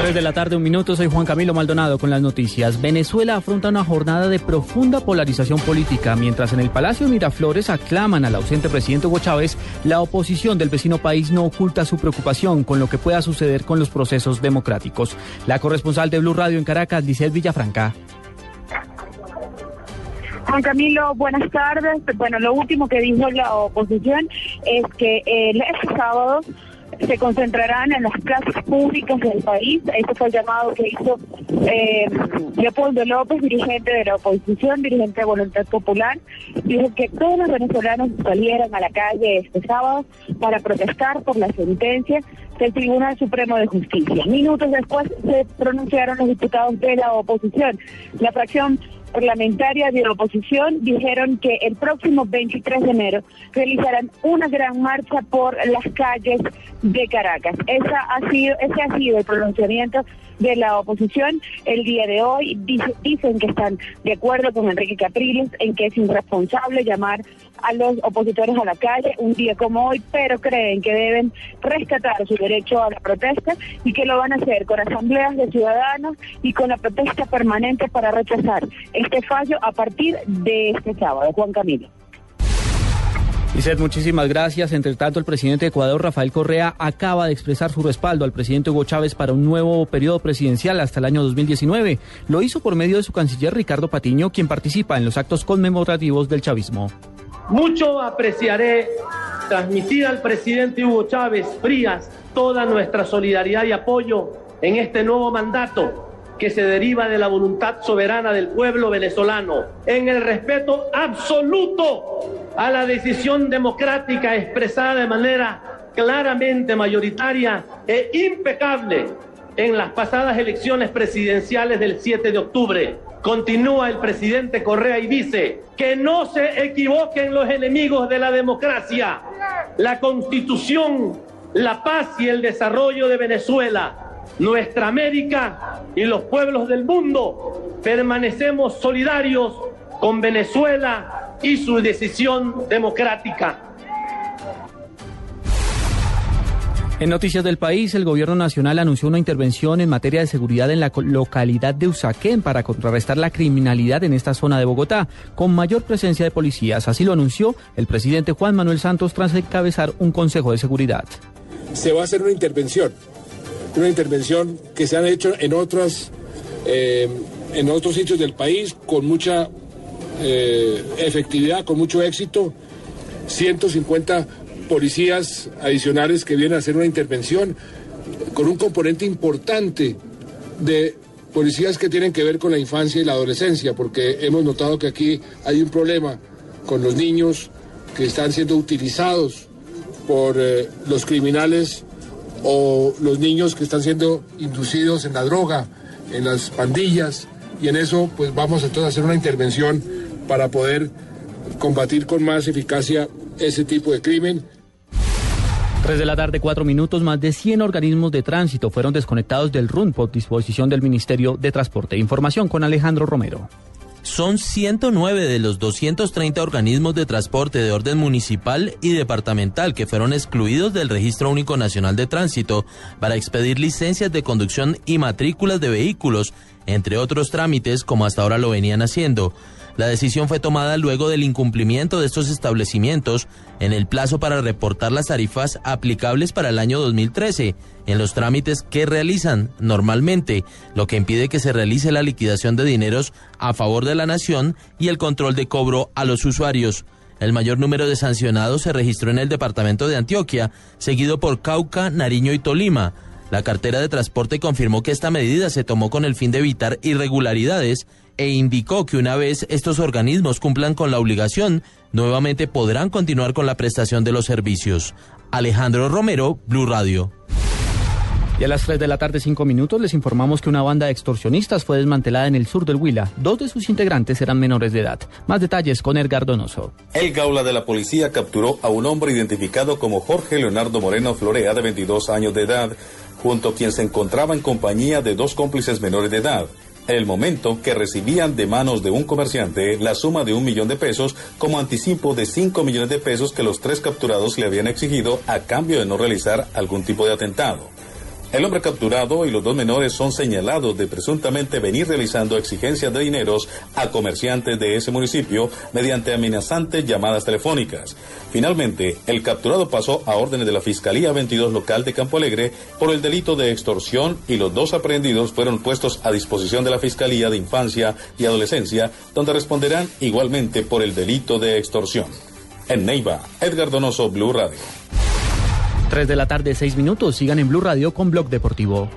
3 de la tarde, un minuto. Soy Juan Camilo Maldonado con las noticias. Venezuela afronta una jornada de profunda polarización política. Mientras en el Palacio Miraflores aclaman al ausente presidente Hugo Chávez, la oposición del vecino país no oculta su preocupación con lo que pueda suceder con los procesos democráticos. La corresponsal de Blue Radio en Caracas, Licel Villafranca. Juan Camilo, buenas tardes. Bueno, lo último que dijo la oposición es que el sábado se concentrarán en las plazas públicas del país. Este fue el llamado que hizo eh, Leopoldo López, dirigente de la oposición, dirigente de Voluntad Popular. Dijo que todos los venezolanos salieran a la calle este sábado para protestar por la sentencia del Tribunal Supremo de Justicia. Minutos después se pronunciaron los diputados de la oposición. La fracción parlamentaria de la oposición dijeron que el próximo 23 de enero realizarán una gran marcha por las calles de Caracas. Esa ha sido, ese ha sido el pronunciamiento de la oposición el día de hoy. dicen que están de acuerdo con Enrique Capriles en que es irresponsable llamar a los opositores a la calle un día como hoy, pero creen que deben rescatar su derecho a la protesta y que lo van a hacer con asambleas de ciudadanos y con la protesta permanente para rechazar este fallo a partir de este sábado. Juan Camilo. Lizeth, muchísimas gracias. Entre tanto, el presidente de Ecuador, Rafael Correa, acaba de expresar su respaldo al presidente Hugo Chávez para un nuevo periodo presidencial hasta el año 2019. Lo hizo por medio de su canciller Ricardo Patiño, quien participa en los actos conmemorativos del chavismo. Mucho apreciaré transmitir al presidente Hugo Chávez Frías toda nuestra solidaridad y apoyo en este nuevo mandato que se deriva de la voluntad soberana del pueblo venezolano, en el respeto absoluto a la decisión democrática expresada de manera claramente mayoritaria e impecable en las pasadas elecciones presidenciales del 7 de octubre. Continúa el presidente Correa y dice que no se equivoquen los enemigos de la democracia. La constitución, la paz y el desarrollo de Venezuela nuestra América y los pueblos del mundo permanecemos solidarios con Venezuela y su decisión democrática. En Noticias del País, el Gobierno Nacional anunció una intervención en materia de seguridad en la localidad de Usaquén para contrarrestar la criminalidad en esta zona de Bogotá, con mayor presencia de policías. Así lo anunció el presidente Juan Manuel Santos tras encabezar un consejo de seguridad. Se va a hacer una intervención una intervención que se han hecho en otras eh, en otros sitios del país con mucha eh, efectividad, con mucho éxito. 150 policías adicionales que vienen a hacer una intervención con un componente importante de policías que tienen que ver con la infancia y la adolescencia, porque hemos notado que aquí hay un problema con los niños que están siendo utilizados por eh, los criminales o los niños que están siendo inducidos en la droga, en las pandillas, y en eso pues vamos entonces a hacer una intervención para poder combatir con más eficacia ese tipo de crimen. 3 de la tarde, cuatro minutos, más de 100 organismos de tránsito fueron desconectados del RUN por disposición del Ministerio de Transporte. Información con Alejandro Romero. Son 109 de los 230 organismos de transporte de orden municipal y departamental que fueron excluidos del Registro Único Nacional de Tránsito para expedir licencias de conducción y matrículas de vehículos, entre otros trámites como hasta ahora lo venían haciendo. La decisión fue tomada luego del incumplimiento de estos establecimientos en el plazo para reportar las tarifas aplicables para el año 2013 en los trámites que realizan normalmente, lo que impide que se realice la liquidación de dineros a favor de la nación y el control de cobro a los usuarios. El mayor número de sancionados se registró en el departamento de Antioquia, seguido por Cauca, Nariño y Tolima. La cartera de transporte confirmó que esta medida se tomó con el fin de evitar irregularidades e indicó que una vez estos organismos cumplan con la obligación, nuevamente podrán continuar con la prestación de los servicios. Alejandro Romero, Blue Radio. Y a las 3 de la tarde, 5 minutos, les informamos que una banda de extorsionistas fue desmantelada en el sur del Huila. Dos de sus integrantes eran menores de edad. Más detalles con Edgar Donoso. El Gaula de la policía capturó a un hombre identificado como Jorge Leonardo Moreno Florea, de 22 años de edad, junto a quien se encontraba en compañía de dos cómplices menores de edad el momento que recibían de manos de un comerciante la suma de un millón de pesos como anticipo de cinco millones de pesos que los tres capturados le habían exigido a cambio de no realizar algún tipo de atentado. El hombre capturado y los dos menores son señalados de presuntamente venir realizando exigencias de dineros a comerciantes de ese municipio mediante amenazantes llamadas telefónicas. Finalmente, el capturado pasó a órdenes de la Fiscalía 22 local de Campo Alegre por el delito de extorsión y los dos aprehendidos fueron puestos a disposición de la Fiscalía de Infancia y Adolescencia, donde responderán igualmente por el delito de extorsión. En Neiva, Edgar Donoso, Blue Radio. 3 de la tarde, 6 minutos. Sigan en Blue Radio con Blog Deportivo.